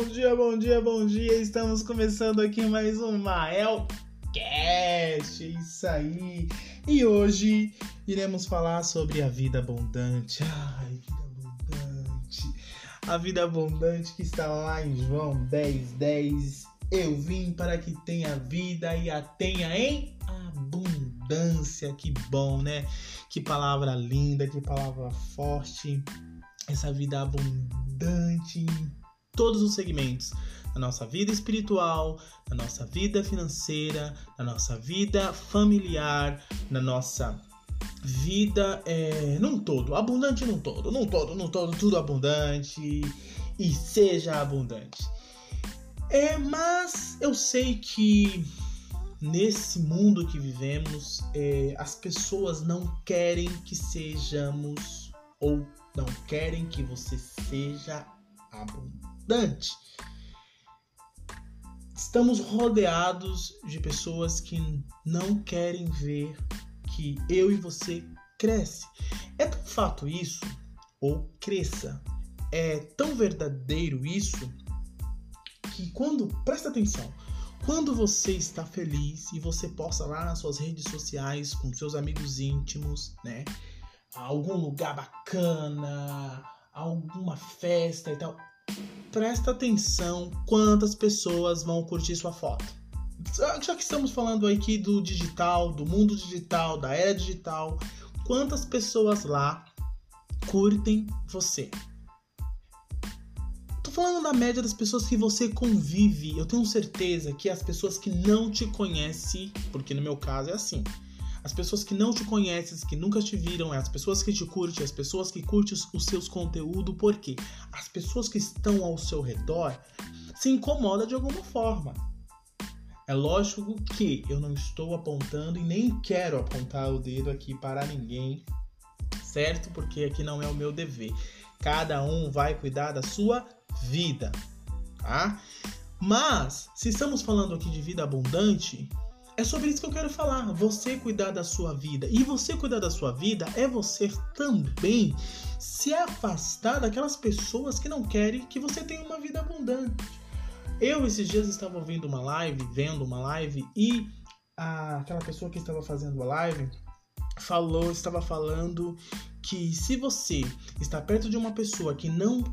bom dia, bom dia, bom dia. Estamos começando aqui mais um Maelcast. Isso aí. E hoje iremos falar sobre a vida abundante. Ai, vida abundante. A vida abundante que está lá em João 10, 10. Eu vim para que tenha vida e a tenha em abundância. Que bom, né? Que palavra linda, que palavra forte. Essa vida abundante todos os segmentos na nossa vida espiritual, na nossa vida financeira, na nossa vida familiar, na nossa vida é, num todo, abundante num todo, num todo, num todo, tudo abundante e seja abundante. É, mas eu sei que nesse mundo que vivemos, é, as pessoas não querem que sejamos ou não querem que você seja abundante. Estamos rodeados de pessoas que não querem ver que eu e você cresce. É tão fato isso, ou cresça, é tão verdadeiro isso, que quando, presta atenção, quando você está feliz e você posta lá nas suas redes sociais com seus amigos íntimos, né? Algum lugar bacana, alguma festa e tal, presta atenção quantas pessoas vão curtir sua foto. Já que estamos falando aqui do digital, do mundo digital, da era digital, quantas pessoas lá curtem você? Tô falando da média das pessoas que você convive. Eu tenho certeza que as pessoas que não te conhecem, porque no meu caso é assim, as pessoas que não te conhecem, que nunca te viram, as pessoas que te curtem, as pessoas que curtem os seus conteúdos, porque as pessoas que estão ao seu redor se incomodam de alguma forma. É lógico que eu não estou apontando e nem quero apontar o dedo aqui para ninguém, certo? Porque aqui não é o meu dever. Cada um vai cuidar da sua vida, tá? Mas, se estamos falando aqui de vida abundante, é sobre isso que eu quero falar. Você cuidar da sua vida. E você cuidar da sua vida é você também se afastar daquelas pessoas que não querem que você tenha uma vida abundante. Eu esses dias estava ouvindo uma live, vendo uma live e a, aquela pessoa que estava fazendo a live falou, estava falando que se você está perto de uma pessoa que não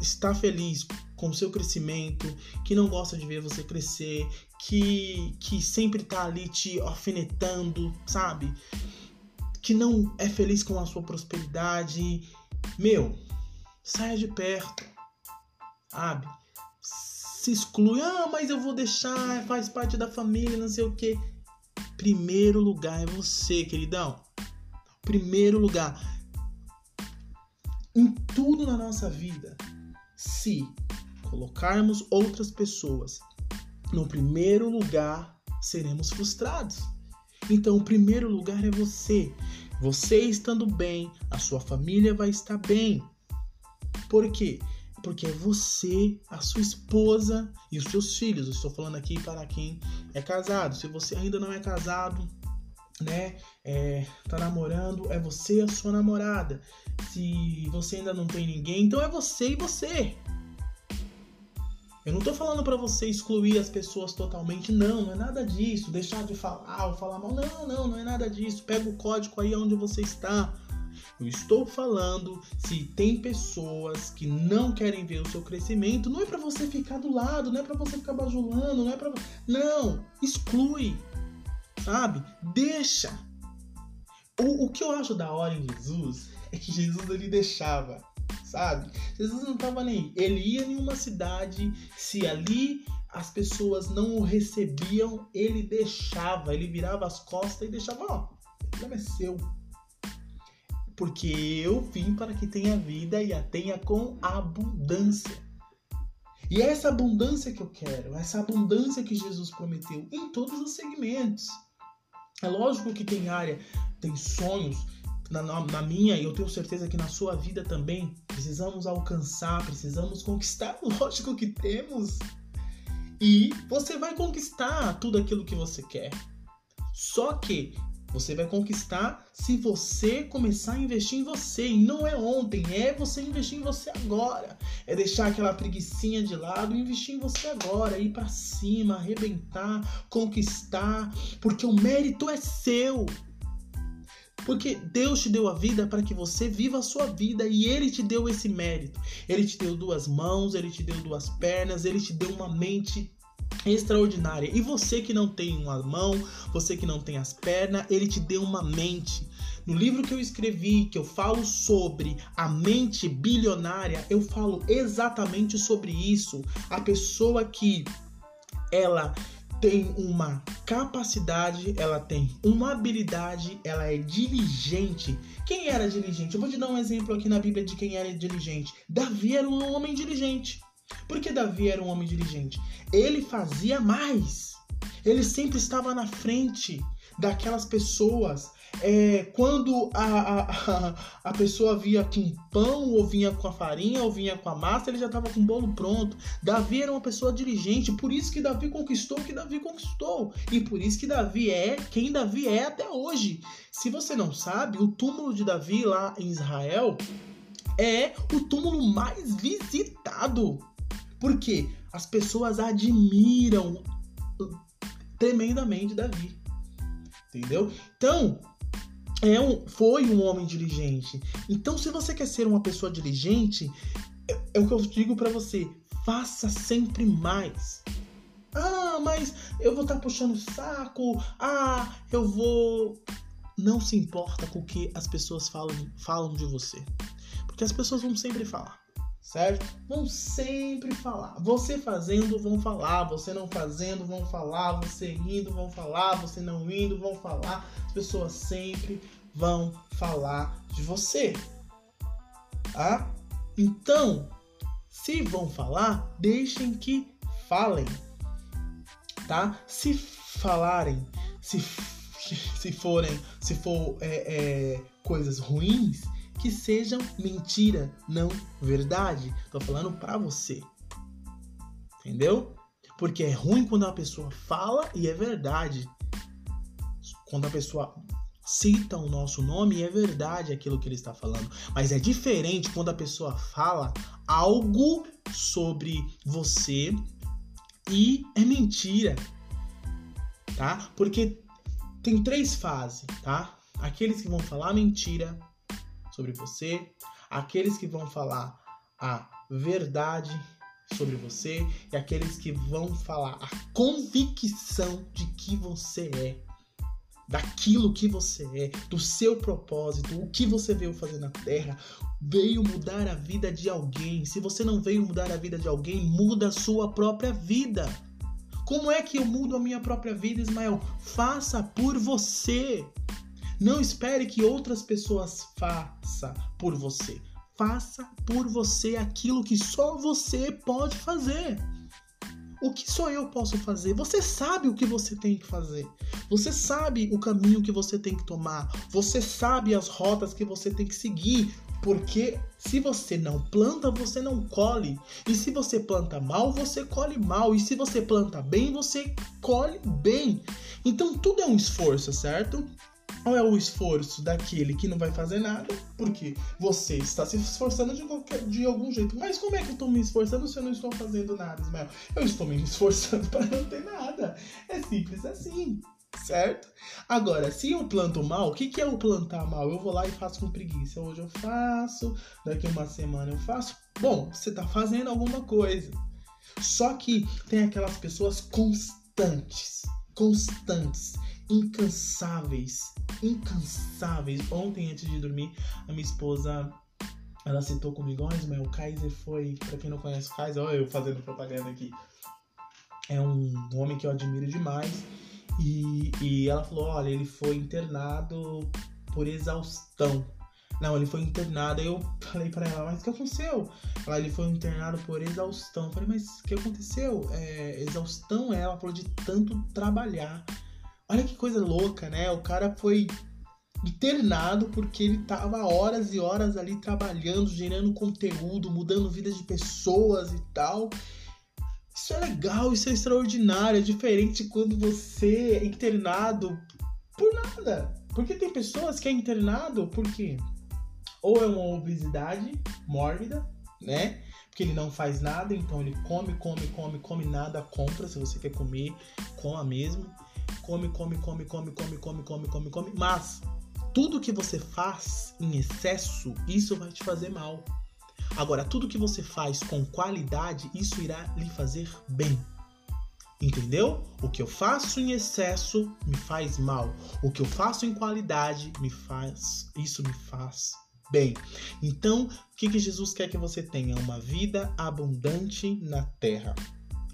está feliz com o seu crescimento, que não gosta de ver você crescer, que, que sempre tá ali te alfinetando, sabe? Que não é feliz com a sua prosperidade. Meu, saia de perto, sabe? Se exclui, ah, mas eu vou deixar, faz parte da família, não sei o que. Primeiro lugar é você, queridão. Primeiro lugar. Em tudo na nossa vida, se colocarmos outras pessoas no primeiro lugar, seremos frustrados. Então, o primeiro lugar é você. Você estando bem, a sua família vai estar bem. Por quê? Porque é você, a sua esposa e os seus filhos. Eu estou falando aqui para quem é casado. Se você ainda não é casado, né, é, tá namorando, é você e a sua namorada. Se você ainda não tem ninguém, então é você e você. Eu não tô falando para você excluir as pessoas totalmente, não, não é nada disso. Deixar de falar ou falar mal, não, não, não é nada disso. Pega o código aí onde você está. Eu estou falando se tem pessoas que não querem ver o seu crescimento, não é para você ficar do lado, não é para você ficar bajulando, não é para não, exclui. Sabe? Deixa. O, o que eu acho da hora em Jesus é que Jesus ele deixava sabe? Jesus não tava nem. Ele ia em uma cidade, se ali as pessoas não o recebiam, ele deixava, ele virava as costas e deixava, ó, o é seu. Porque eu vim para que tenha vida e a tenha com abundância. E é essa abundância que eu quero, essa abundância que Jesus prometeu em todos os segmentos. É lógico que tem área, tem sonhos, na, na minha e eu tenho certeza que na sua vida também, precisamos alcançar, precisamos conquistar. Lógico que temos. E você vai conquistar tudo aquilo que você quer. Só que Você vai conquistar se você começar a investir em você. E não é ontem, é você investir em você agora. É deixar aquela preguiçinha de lado e investir em você agora. Ir para cima, arrebentar, conquistar. Porque o mérito é seu. Porque Deus te deu a vida para que você viva a sua vida e Ele te deu esse mérito. Ele te deu duas mãos, Ele te deu duas pernas, Ele te deu uma mente extraordinária. E você que não tem uma mão, você que não tem as pernas, ele te deu uma mente. No livro que eu escrevi, que eu falo sobre a mente bilionária, eu falo exatamente sobre isso. A pessoa que ela tem uma capacidade, ela tem uma habilidade, ela é diligente. Quem era diligente? Eu vou te dar um exemplo aqui na Bíblia de quem era diligente. Davi era um homem diligente. Porque Davi era um homem diligente. Ele fazia mais. Ele sempre estava na frente daquelas pessoas. É, quando a, a, a, pessoa via com pão, ou vinha com a farinha, ou vinha com a massa, ele já estava com o bolo pronto. Davi era uma pessoa diligente, por isso que Davi conquistou o que Davi conquistou. E por isso que Davi é quem Davi é até hoje. Se você não sabe, o túmulo de Davi lá em Israel é o túmulo mais visitado porque as pessoas admiram tremendamente Davi. Entendeu? Então, é um, foi um homem diligente. Então, se você quer ser uma pessoa diligente, é, é o que eu digo para você: faça sempre mais. Ah, mas eu vou estar tá puxando o saco. Ah, eu vou. Não se importa com o que as pessoas falam, falam de você. Porque as pessoas vão sempre falar certo? Vão sempre falar. Você fazendo, vão falar. Você não fazendo, vão falar. Você indo, vão falar. Você não indo, vão falar. As pessoas sempre vão falar de você. Tá? Então, se vão falar, deixem que falem. Tá? Se falarem, se, se forem, se for é, é, coisas ruins, que sejam mentira, não verdade. Tô falando para você. Entendeu? Porque é ruim quando a pessoa fala e é verdade. Quando a pessoa cita o nosso nome e é verdade aquilo que ele está falando. Mas é diferente quando a pessoa fala algo sobre você e é mentira. Tá? Porque tem três fases, tá? Aqueles que vão falar mentira, sobre você, aqueles que vão falar a verdade sobre você e aqueles que vão falar a convicção de que você é, daquilo que você é, do seu propósito, o que você veio fazer na terra, veio mudar a vida de alguém. Se você não veio mudar a vida de alguém, muda a sua própria vida. Como é que eu mudo a minha própria vida, Ismael? Faça por você. Não espere que outras pessoas façam por você. Faça por você aquilo que só você pode fazer. O que só eu posso fazer? Você sabe o que você tem que fazer. Você sabe o caminho que você tem que tomar. Você sabe as rotas que você tem que seguir. Porque se você não planta, você não colhe. E se você planta mal, você colhe mal. E se você planta bem, você colhe bem. Então tudo é um esforço, certo? Qual é o esforço daquele que não vai fazer nada? Porque você está se esforçando de, qualquer, de algum jeito. Mas como é que eu estou me esforçando se eu não estou fazendo nada, Ismael? Eu estou me esforçando para não ter nada. É simples assim, certo? Agora, se eu planto mal, o que, que é o plantar mal? Eu vou lá e faço com preguiça. Hoje eu faço, daqui uma semana eu faço. Bom, você está fazendo alguma coisa. Só que tem aquelas pessoas constantes, constantes incansáveis, incansáveis. Ontem, antes de dormir, a minha esposa ela citou comigo, olha, mas o Kaiser foi, pra quem não conhece o Kaiser, olha eu fazendo propaganda aqui. É um homem que eu admiro demais. E, e ela falou, olha, ele foi internado por exaustão. Não, ele foi internado. Aí eu falei para ela, mas o que aconteceu? Ela, ele foi internado por exaustão. Eu falei, mas o que aconteceu? É, exaustão, é, ela falou de tanto trabalhar. Olha que coisa louca, né? O cara foi internado porque ele tava horas e horas ali trabalhando, gerando conteúdo, mudando vidas de pessoas e tal. Isso é legal, isso é extraordinário, é diferente quando você é internado por nada. Porque tem pessoas que é internado porque ou é uma obesidade mórbida, né? Porque ele não faz nada, então ele come, come, come, come nada, compra. Se você quer comer, coma mesmo. Come, come, come, come, come, come, come, come, come. Mas tudo que você faz em excesso, isso vai te fazer mal. Agora, tudo que você faz com qualidade, isso irá lhe fazer bem. Entendeu? O que eu faço em excesso me faz mal. O que eu faço em qualidade me faz, isso me faz bem. Então, o que, que Jesus quer que você tenha? Uma vida abundante na terra.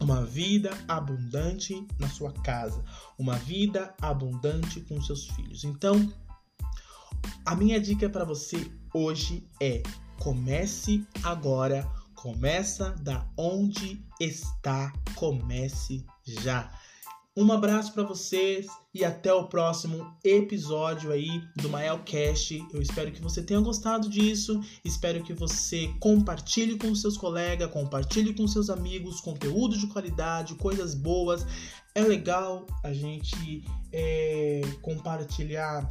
Uma vida abundante na sua casa. Uma vida abundante com seus filhos. Então, a minha dica para você hoje é: comece agora Começa da onde está, comece já. Um abraço para vocês e até o próximo episódio aí do Maelcast. Eu espero que você tenha gostado disso. Espero que você compartilhe com seus colegas, compartilhe com seus amigos conteúdo de qualidade, coisas boas. É legal a gente é, compartilhar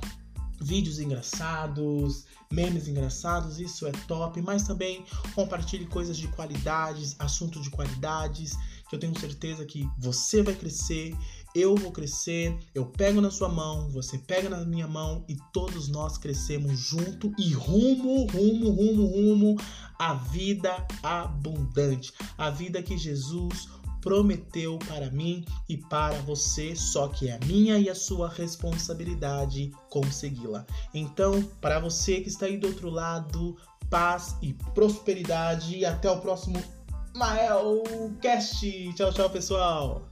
vídeos engraçados, memes engraçados, isso é top, mas também compartilhe coisas de qualidades, assunto de qualidades, que eu tenho certeza que você vai crescer, eu vou crescer, eu pego na sua mão, você pega na minha mão e todos nós crescemos junto e rumo, rumo, rumo, rumo à vida abundante, a vida que Jesus prometeu para mim e para você, só que é minha e a sua responsabilidade consegui-la. Então, para você que está aí do outro lado, paz e prosperidade e até o próximo Maelcast. Tchau, tchau, pessoal.